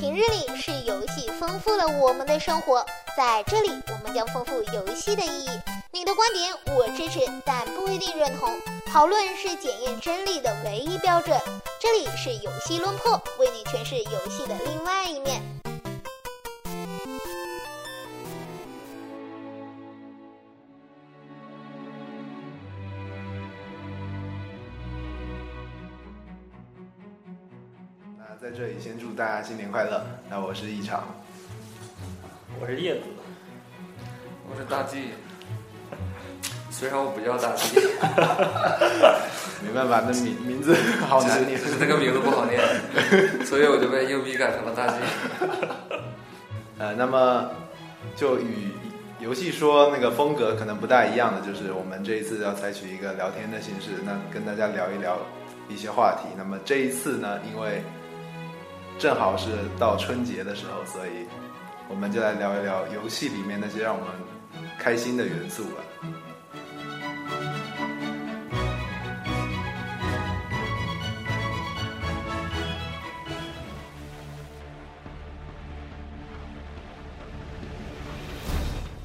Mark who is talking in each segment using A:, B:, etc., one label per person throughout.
A: 平日里是游戏丰富了我们的生活，在这里我们将丰富游戏的意义。你的观点我支持，但不一定认同。讨论是检验真理的唯一标准。这里是游戏论破，为你诠释游戏的另外一面。
B: 这里先祝大家新年快乐。那我是一场，
C: 我是叶子，
D: 我是大 G，虽然我不叫大 G，
B: 没办法，那名名字 好难念。
D: 就是那个名字不好念，所以我就被硬逼改成了大 G。
B: 呃，那么就与游戏说那个风格可能不大一样的，就是我们这一次要采取一个聊天的形式，那跟大家聊一聊一些话题。那么这一次呢，因为正好是到春节的时候，所以我们就来聊一聊游戏里面那些让我们开心的元素吧。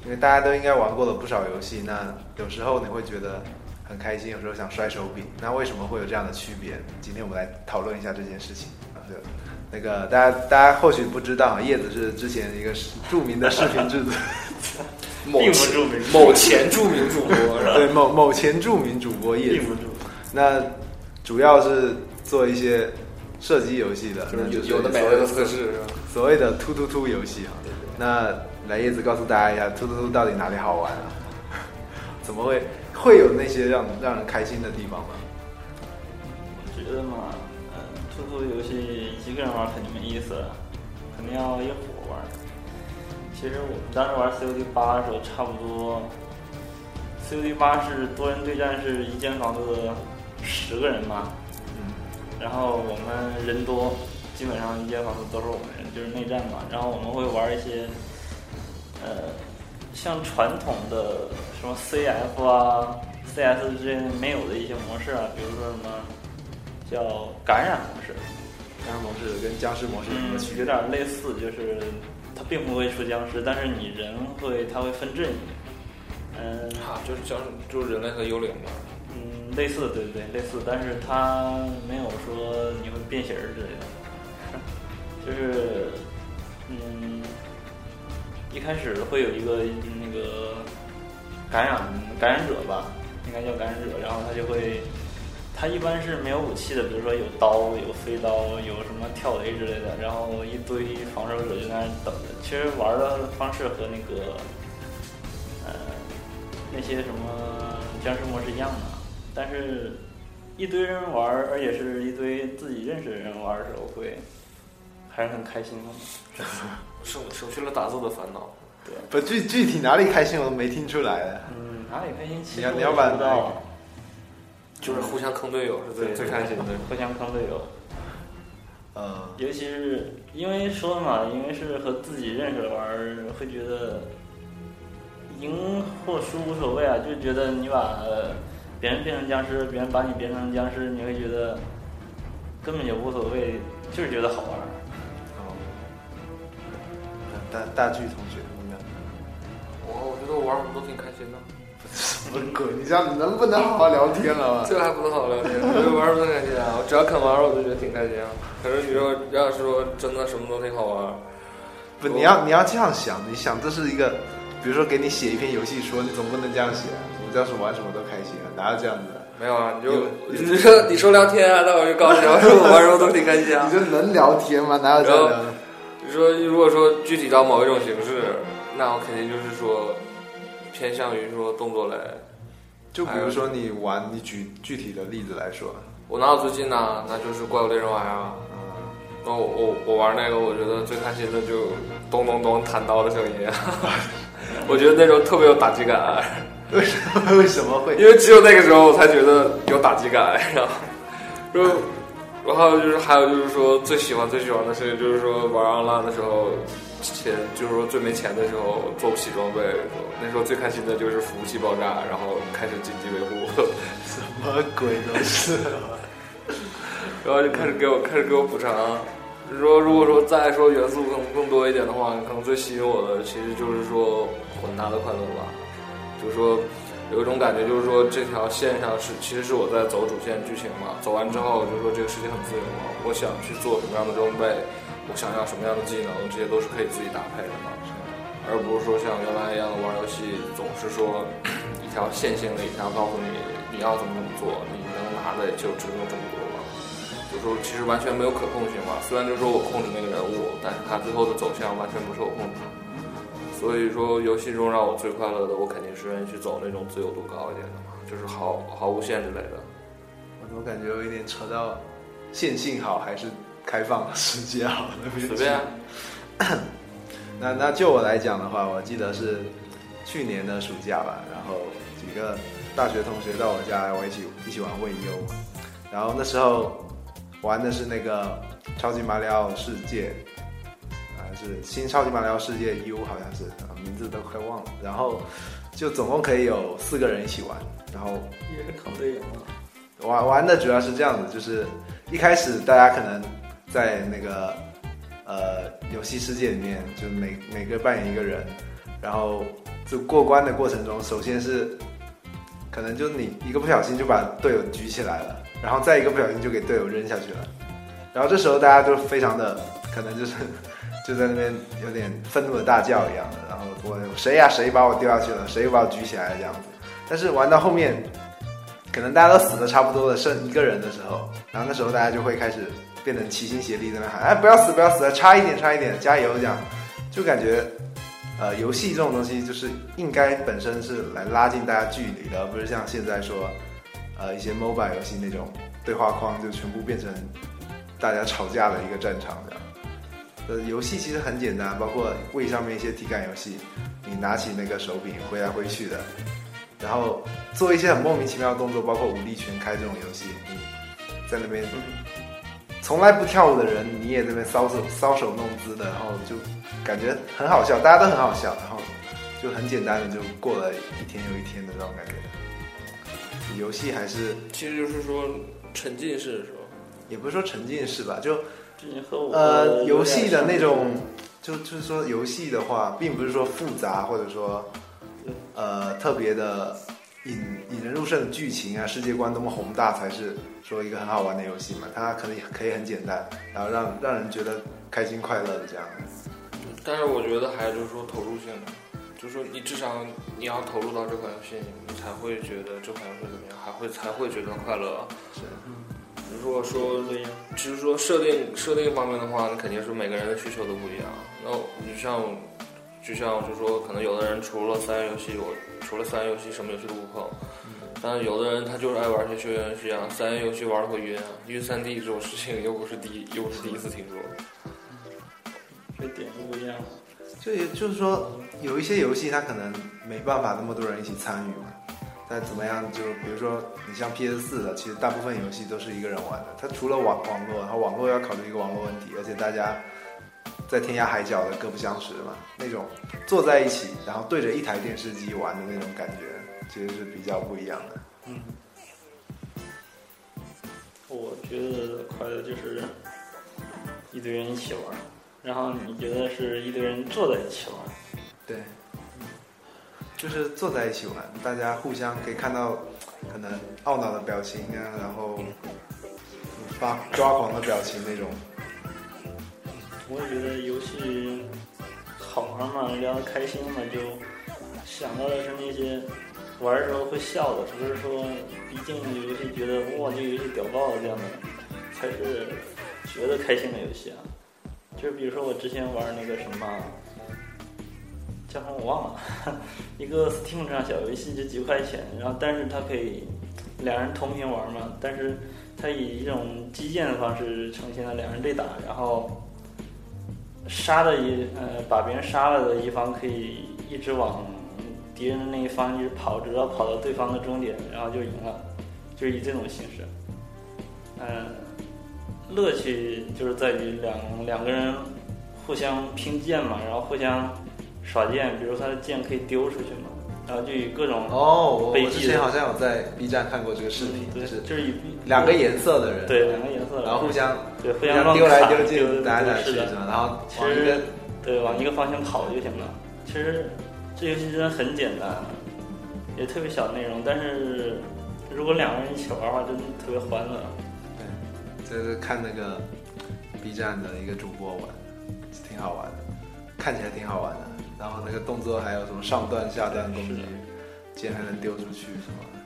B: 因为大家都应该玩过了不少游戏，那有时候你会觉得很开心，有时候想摔手柄，那为什么会有这样的区别？今天我们来讨论一下这件事情。对，那个大家大家或许不知道，叶子是之前一个著名的视频制作，
D: 某
C: 并不著名
D: 某前著名主播 是吧？
B: 对某某前著名主播叶子
C: 并不，住。
B: 那主要是做一些射击游戏的，
D: 就是
B: 那
D: 有有的没的的测试是吧？
B: 所谓的突突突游戏啊。那来叶子告诉大家一下，突突突到底哪里好玩啊？怎么会会有那些让让人开心的地方吗？
C: 我觉得嘛，嗯，突突游戏一个人玩肯定没意思，肯定要一伙玩。其实我们当时玩 COD 八的时候，差不多，COD 八是多人对战，是一间房子十个人嘛，
B: 嗯，
C: 然后我们人多，基本上一间房子都是我们人，就是内战嘛。然后我们会玩一些，呃，像传统的什么 CF 啊、CS 之类没有的一些模式啊，比如说什么叫感染模式，
B: 感染模式跟僵尸模式有什么
C: 嗯
B: 区，别？
C: 有点类似，就是它并不会出僵尸，但是你人会，它会分阵营。嗯
D: 啊，就是僵就是人类和幽灵吧。
C: 嗯，类似，对对对，类似，但是它没有说你会变形儿之类的，就是嗯，一开始会有一个那个感染感染者吧，应该叫感染者，然后他就会。他一般是没有武器的，比如说有刀、有飞刀、有什么跳雷之类的，然后一堆防守者就在那等着。其实玩的方式和那个，呃，那些什么僵尸模式一样的，但是一堆人玩，而且是一堆自己认识的人玩的时候，会还是很开心的。
D: 省省去了打字的烦恼。
B: 对 不具具体哪里开心我都没听出来。
C: 嗯，哪里开心？其
B: 你要你要把
D: 就是互相坑队友是最最开心的。
C: 互相坑队友。
B: 呃，
C: 尤其是因为说嘛，因为是和自己认识的玩儿，会觉得赢或输无所谓啊，就觉得你把别人变成僵尸，别人把你变成僵尸，你会觉得根本就无所谓，就是觉得好玩儿。
B: 哦，大大巨同学？
D: 我我觉得我玩什么都挺开心的，
B: 什么鬼？你这样能不能好好聊天了吗？
D: 这还不能好好聊天，我觉得玩什么都开心啊。我只要肯玩，我就觉得挺开心啊。可是你说要是说真的什么都挺好玩，
B: 不，你要你要这样想，你想这是一个，比如说给你写一篇游戏说，你总不能这样写啊，我要是玩什么都开心啊，哪有这样子的？
D: 没有啊？你就你说你说聊天啊，那我就告诉你，我说我玩什么都挺开心啊
B: 你。这能聊天吗？哪有这样的？
D: 你说如果说具体到某一种形式，那我肯定就是说偏向于说动作类。
B: 就比如说你玩，你举具体的例子来说，
D: 我拿到最近呢，那就是怪物猎人玩啊。
B: 嗯，
D: 那我我我玩那个，我觉得最开心的就咚咚咚弹刀的声音，我觉得那种特别有打击感，
B: 为什么为什么会？
D: 因为只有那个时候我才觉得有打击感，然后，然后，然后就是还有就是说最喜欢最喜欢的事情就是说玩 online 的时候，钱就是说最没钱的时候做不起装备那时候最开心的就是服务器爆炸，然后开始紧急维护，
B: 什么鬼都是。
D: 然后就开始给我开始给我补偿，说如果说再说元素更更多一点的话，可能最吸引我的其实就是说混搭的快乐吧，就是说有一种感觉，就是说这条线上是其实是我在走主线剧情嘛，走完之后就是说这个世界很自由嘛，我想去做什么样的装备，我想要什么样的技能，这些都是可以自己搭配的嘛，而不是说像原来一样的玩游戏，总是说 一条线性的一条告诉你你要怎么怎么做，你能拿的就只有这么多了。就说其实完全没有可控性嘛。虽然就说我控制那个人物，但是他最后的走向完全不受控制。所以说，游戏中让我最快乐的，我肯定是愿意去走那种自由度高一点的嘛，就是毫毫无限制类的。
B: 我怎么感觉有一点扯到线性好还是开放世界好呢？
D: 随便啊。
B: 那那就我来讲的话，我记得是去年的暑假吧，然后几个大学同学到我家来，我一起一起玩未优，然后那时候玩的是那个超级马里奥世界，还是新超级马里奥世界 U 好像是，名字都快忘了。然后就总共可以有四个人一起玩，然后
C: 也是扛队友嘛。
B: 玩玩的主要是这样子，就是一开始大家可能在那个呃游戏世界里面，就每每个扮演一个人，然后就过关的过程中，首先是可能就是你一个不小心就把队友举起来了，然后再一个不小心就给队友扔下去了，然后这时候大家都非常的可能就是 就在那边有点愤怒的大叫一样的，然后我谁呀谁把我丢下去了，谁又把我举起来这样子，但是玩到后面。可能大家都死的差不多了，剩一个人的时候，然后那时候大家就会开始变成齐心协力在那喊，哎，不要死，不要死，差一点，差一点，加油，这样，就感觉，呃，游戏这种东西就是应该本身是来拉近大家距离的，而不是像现在说，呃，一些 mobile 游戏那种对话框就全部变成大家吵架的一个战场这样。呃，游戏其实很简单，包括位上面一些体感游戏，你拿起那个手柄挥来挥去的。然后做一些很莫名其妙的动作，包括武力全开这种游戏，你在那边从来不跳舞的人，你也在那边搔手搔首弄姿的，然后就感觉很好笑，大家都很好笑，然后就很简单的就过了一天又一天的那种感觉。游戏还是
D: 其实就是说沉浸式是吧？
B: 也不是说沉浸式吧，就呃游戏的那种，就就是说游戏的话，并不是说复杂或者说。呃，特别的引引人入胜的剧情啊，世界观多么宏大，才是说一个很好玩的游戏嘛？它可能可以很简单，然后让让人觉得开心快乐的这样。
D: 但是我觉得还就是说投入性的，就是说你至少你要投入到这款游戏，你才会觉得这款游戏怎么样，还会才会觉得快乐。
B: 是，
D: 如果说只是说设定设定方面的话，那肯定是每个人的需求都不一样。那你像。就像就是说，可能有的人除了三 A 游戏，我除了三 A 游戏什么游戏都不碰。但有的人他就是爱玩些休闲游戏啊，三 A 游戏玩的会晕啊，晕三 D 这种事情又不是第又不是第一次听说。
C: 这点不一样。
B: 就也就是说，有一些游戏它可能没办法那么多人一起参与嘛。但怎么样？就比如说你像 PS 四的，其实大部分游戏都是一个人玩的。它除了网网络，然后网络要考虑一个网络问题，而且大家。在天涯海角的各不相识嘛，那种坐在一起，然后对着一台电视机玩的那种感觉，其实是比较不一样的。
C: 嗯，我觉得快乐就是一堆人一起玩，然后你觉得是一堆人坐在一起玩？
B: 对，就是坐在一起玩，大家互相可以看到可能懊恼的表情啊，然后发抓狂的表情那种。
C: 我也觉得游戏好玩嘛，聊得开心嘛，就想到的是那些玩的时候会笑的，不是说一进游戏觉得哇这个游戏屌爆了这样的，才是觉得开心的游戏啊。就比如说我之前玩那个什么叫什么我忘了，一个 Steam 上小游戏就几块钱，然后但是它可以两人同屏玩嘛，但是它以一种击剑的方式呈现了两人对打，然后。杀的一呃，把别人杀了的一方可以一直往敌人的那一方一直跑，直到跑到对方的终点，然后就赢了，就是以这种形式。嗯，乐趣就是在于两两个人互相拼剑嘛，然后互相耍剑，比如他的剑可以丢出去嘛，然后就以各种
B: 哦，我我之前好像有在 B 站看过这个视频，
C: 对，
B: 就是
C: 就是以
B: 两个颜色的人，
C: 对两个颜色，
B: 然后互相
C: 对互
B: 互
C: 相
B: 丢来丢去，打来打去
C: 是的？
B: 然后
C: 其实对往一个方向跑就行了。其实这游戏真的很简单，也特别小内容，但是如果两个人一起玩的话，真的特别欢乐。
B: 对就是看那个 B 站的一个主播玩，挺好玩的，看起来挺好玩的。然后那个动作还有什么上段下段攻击
C: 是的，
B: 剑还能丢出去什么的。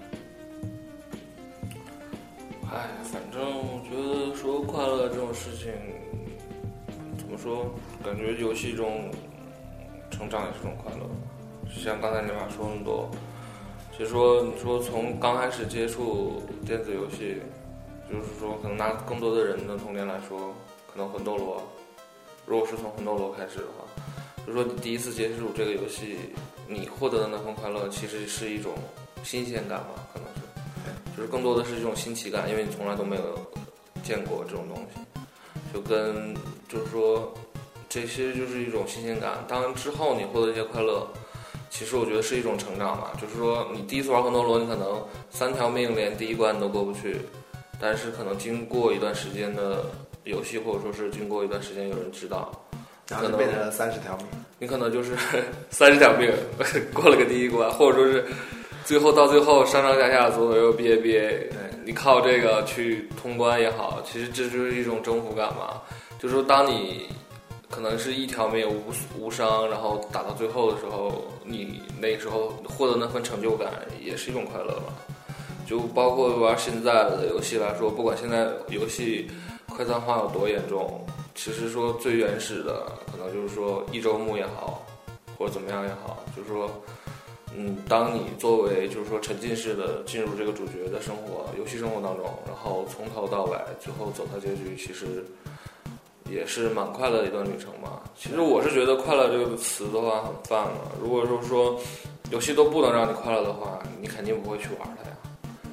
D: 哎，反正我觉得说快乐这种事情，怎么说？感觉游戏中成长也是种快乐。就像刚才你俩说那么多，其实说你说从刚开始接触电子游戏，就是说可能拿更多的人的童年来说，可能魂斗罗，如果是从魂斗罗开始的话，就是说你第一次接触这个游戏，你获得的那份快乐，其实是一种新鲜感吧，可能是。就是更多的是一种新奇感，因为你从来都没有见过这种东西，就跟就是说这些就是一种新鲜感。当然之后你获得一些快乐，其实我觉得是一种成长吧。就是说你第一次玩魂斗罗，你可能三条命连第一关你都过不去，但是可能经过一段时间的游戏，或者说是经过一段时间有人知道，
B: 然后就变成了三十条命。
D: 你可能就是 三十条命过了个第一关，或者说是最后到最后上上下下左左右憋憋，你靠这个去通关也好，其实这就是一种征服感嘛。就是说，当你可能是一条命无无伤，然后打到最后的时候，你那时候获得那份成就感，也是一种快乐吧。就包括玩现在的游戏来说，不管现在游戏快餐化有多严重，其实说最原始的，可能就是说一周目也好，或者怎么样也好，就是说，嗯，当你作为就是说沉浸式的进入这个主角的生活、游戏生活当中，然后从头到尾，最后走到结局，其实也是蛮快乐的一段旅程吧。其实我是觉得“快乐”这个词的话很泛了。如果说说游戏都不能让你快乐的话，你肯定不会去玩它呀。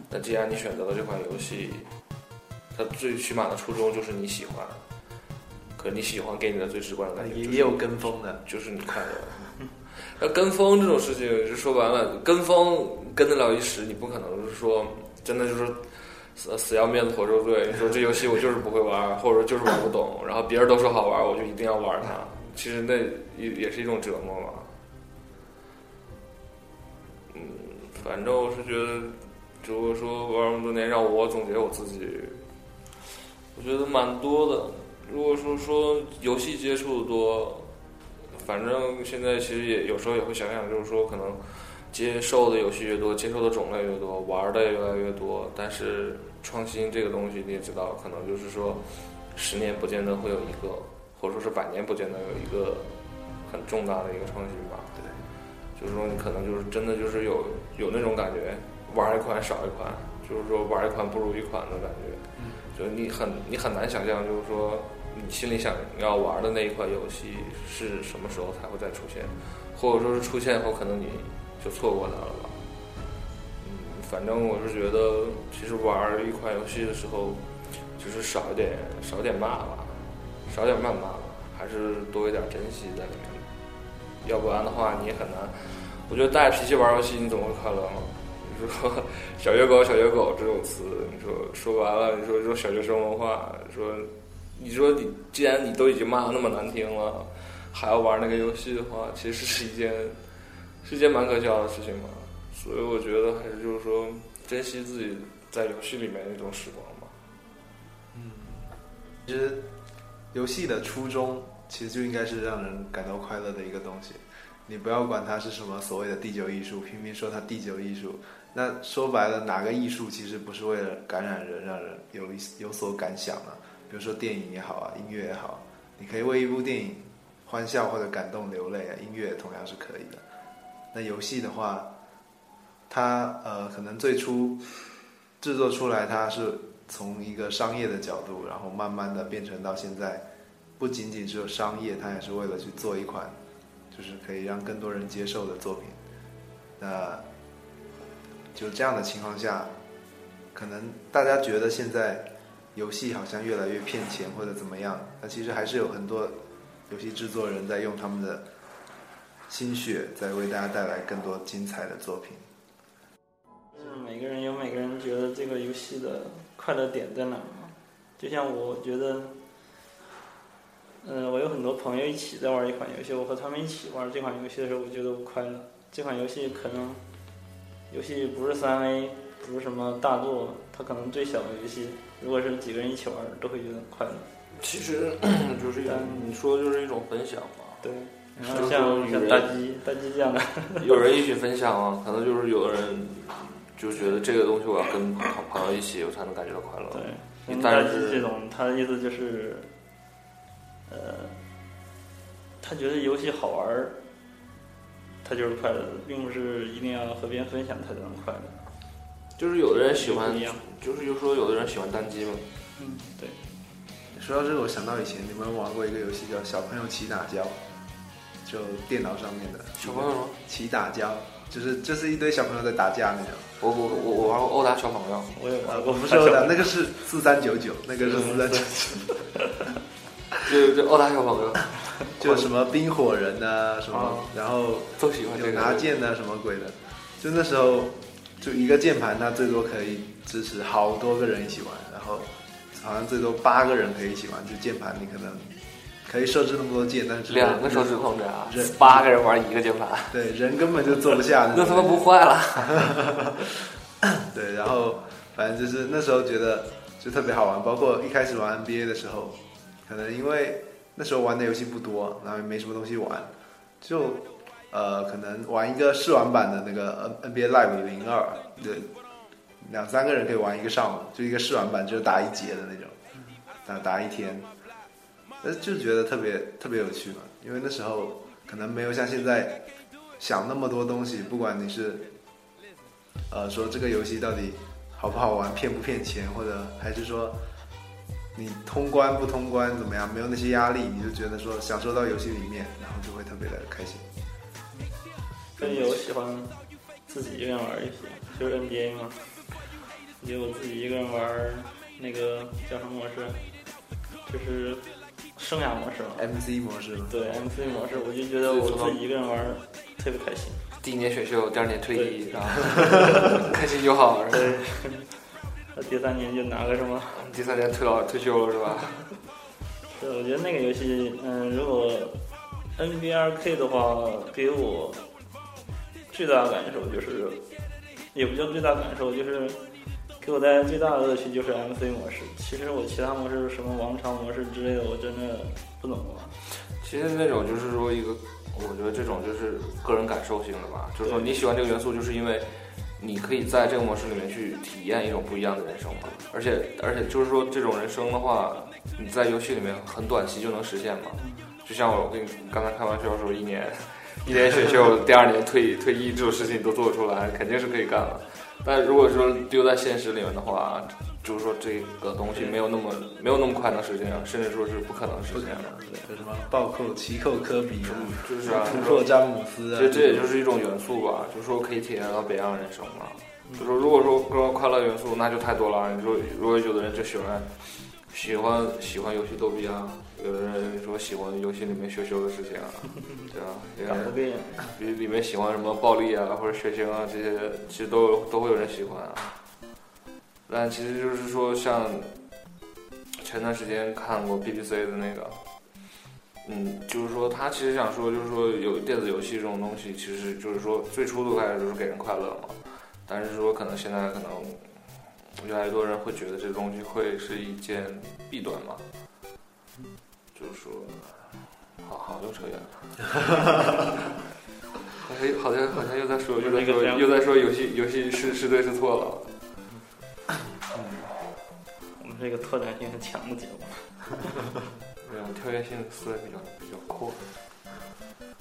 D: 那既然你选择了这款游戏，它最起码的初衷就是你喜欢，可你喜欢给你的最直观的感觉就是
B: 也也有跟风的，
D: 就是你快乐。那跟风这种事情，就说白了，跟风跟得了一时，你不可能是说真的就是死死要面子活受罪。你说这游戏我就是不会玩，或者说就是玩不懂，然后别人都说好玩，我就一定要玩它。其实那也也是一种折磨嘛。嗯，反正我是觉得，如果说玩那么多年，让我总结我自己，我觉得蛮多的。如果说说游戏接触的多，反正现在其实也有时候也会想想，就是说可能接受的游戏越多，接受的种类越多，玩的也越来越多。但是创新这个东西你也知道，可能就是说十年不见得会有一个，或者说是百年不见得有一个很重大的一个创新吧。
B: 对，
D: 就是说你可能就是真的就是有有那种感觉，玩一款少一款，就是说玩一款不如一款的感觉。
B: 嗯，
D: 就是你很你很难想象，就是说你心里想要玩的那一款游戏是什么时候才会再出现，或者说是出现后可能你就错过它了吧。嗯，反正我是觉得，其实玩一款游戏的时候，就是少一点少点骂吧，少点谩骂吧，还是多一点珍惜在里面。要不然的话，你很难。我觉得带着脾气玩游戏，你怎么会快乐吗？你说“小野狗”“小野狗”这种词，你说说白了，你说这种小学生文化，说你说你既然你都已经骂的那么难听了，还要玩那个游戏的话，其实是一件是一件蛮可笑的事情嘛。所以我觉得还是就是说，珍惜自己在游戏里面那种时光吧。
B: 嗯其实游戏的初衷其实就应该是让人感到快乐的一个东西。你不要管它是什么所谓的第九艺术，拼命说它第九艺术。那说白了，哪个艺术其实不是为了感染人，让人有一有所感想呢？比如说电影也好啊，音乐也好，你可以为一部电影欢笑或者感动流泪啊，音乐同样是可以的。那游戏的话，它呃可能最初制作出来，它是从一个商业的角度，然后慢慢的变成到现在，不仅仅只有商业，它也是为了去做一款就是可以让更多人接受的作品。那就这样的情况下，可能大家觉得现在游戏好像越来越骗钱或者怎么样，但其实还是有很多游戏制作人在用他们的心血，在为大家带来更多精彩的作品。
C: 就是每个人有每个人觉得这个游戏的快乐点在哪嘛。就像我觉得，嗯、我有很多朋友一起在玩一款游戏，我和他们一起玩这款游戏的时候，我觉得我快乐。这款游戏可能，游戏不是三 A，不是什么大作，它可能最小的游戏，如果是几个人一起玩，都会觉得快乐。
D: 其实 就是一种你说就是一种分享嘛。
C: 对，然后像像大鸡大鸡这样的，
D: 有人一起分享啊，可能就是有的人就觉得这个东西我要跟朋朋友一起，我才能感觉到快乐。
C: 对，大鸡这种，他的意思就是，呃，他觉得游戏好玩儿，他就是快乐的，并不是一定要和别人分享他才能快乐。
D: 就是有的人喜欢就是就说有的人喜欢单机嘛，
C: 嗯，对，
B: 说到这个，我想到以前你们玩过一个游戏叫《小朋友骑打胶》，就电脑上面的
D: 小朋友吗？
B: 骑打胶，就是就是一堆小朋友在打架那种。
D: 我我我我玩过殴打小朋友，
C: 我也玩过，
B: 不是殴打，那个是四三九九，那个是四三九九，
D: 就就殴打小朋友，
B: 就什么冰火人呐、什么
D: 啊，
B: 然后
D: 都喜欢这个。
B: 有拿剑呐、什么鬼的。就那时候，就一个键盘，它最多可以支持好多个人一起玩，然后好像最多八个人可以一起玩。就键盘你可能可以设置那么多键，但是
D: 两个手指控制啊
B: 人，
D: 八个人玩一个键盘，
B: 对人根本就坐不下
D: 那他妈不坏了？
B: 对，然后反正就是那时候觉得就特别好玩，包括一开始玩 NBA 的时候，可能因为那时候玩的游戏不多，然后也没什么东西玩，就呃可能玩一个试玩版的那个 N NBA Live 零二，对，两三个人可以玩一个上午，就一个试玩版，就打一节的那种，打打一天，但就觉得特别特别有趣嘛，因为那时候可能没有像现在想那么多东西，不管你是。呃，说这个游戏到底好不好玩，骗不骗钱，或者还是说你通关不通关怎么样，没有那些压力，你就觉得说享受到游戏里面，然后就会特别的开心。
C: 所以我喜欢自己一个人玩一些，就是 NBA 嘛。我觉得我自己一个人玩那个叫什么模式，就是生涯模式嘛。
B: MC 模式，
C: 对 MC 模式，我就觉得我自己一个人玩特别开心。
D: 第一年选秀，第二年退役，然 后开心就好，是吧？
C: 对，那第三年就拿个什么？
D: 第三年退老退休了是吧？
C: 对，我觉得那个游戏，嗯，如果 NBA 2K 的话，给我最大的感受就是，也不叫最大感受，就是给我带来最大的乐趣就是 MC 模式。其实我其他模式，什么王朝模式之类的，我真的不怎么玩。
D: 其实那种就是说一个，我觉得这种就是个人感受性的吧，就是说你喜欢这个元素，就是因为你可以在这个模式里面去体验一种不一样的人生嘛。而且而且就是说这种人生的话，你在游戏里面很短期就能实现嘛。就像我跟你刚才开玩笑说，一年一年选秀，第二年退退役这种事情都做得出来，肯定是可以干了。但如果说丢在现实里面的话，就是说这个东西没有那么没有那么快能实现，甚至说是不可能实现的。
B: 能，有什么暴扣、奇扣科比啊，
D: 就是啊，
B: 突破詹姆斯啊，
D: 其实这也就是一种元素吧，就是说可以体验到别样人生嘛。就说如果说说快乐元素，那就太多了。你说如果有的人就喜欢喜欢喜欢游戏逗逼啊，有的人说喜欢游戏里面羞羞的事情啊，对吧？有
C: 搞不
D: 人
C: 定，
D: 里里面喜欢什么暴力啊或者血腥啊这些，其实都都会有人喜欢啊。但其实就是说，像前段时间看过 BBC 的那个，嗯，就是说他其实想说，就是说有电子游戏这种东西，其实就是说最初的开始就是给人快乐嘛，但是说可能现在可能越来越多人会觉得这东西会是一件弊端嘛，就是说，好好又扯远了。好像好像好像又在说又在说又在说游戏游戏是是对是错了。
C: 我们是一个拓展性很强的节目。
D: 对，我跳跃性思维比较比较阔。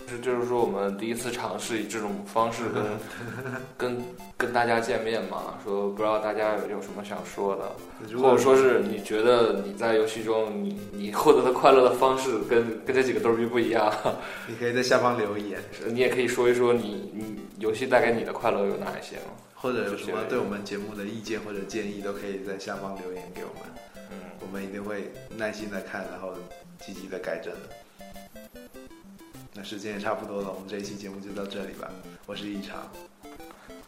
D: 就是就是说，我们第一次尝试以这种方式跟 跟跟大家见面嘛，说不知道大家有有什么想说的，
B: 如果
D: 或者说是你觉得你在游戏中你你获得的快乐的方式跟跟这几个逗逼不一样，
B: 你可以在下方留言，
D: 你也可以说一说你你游戏带给你的快乐有哪一些吗？
B: 或者有什么对我们节目的意见或者建议，都可以在下方留言给我们，
D: 嗯，
B: 我们一定会耐心的看，然后积极的改正的。那时间也差不多了，我们这一期节目就到这里吧。我是异常，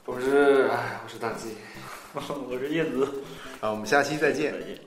D: 我是哎，我是大鸡。
C: 我是叶子，
B: 啊，我们下期再见。
C: 再见。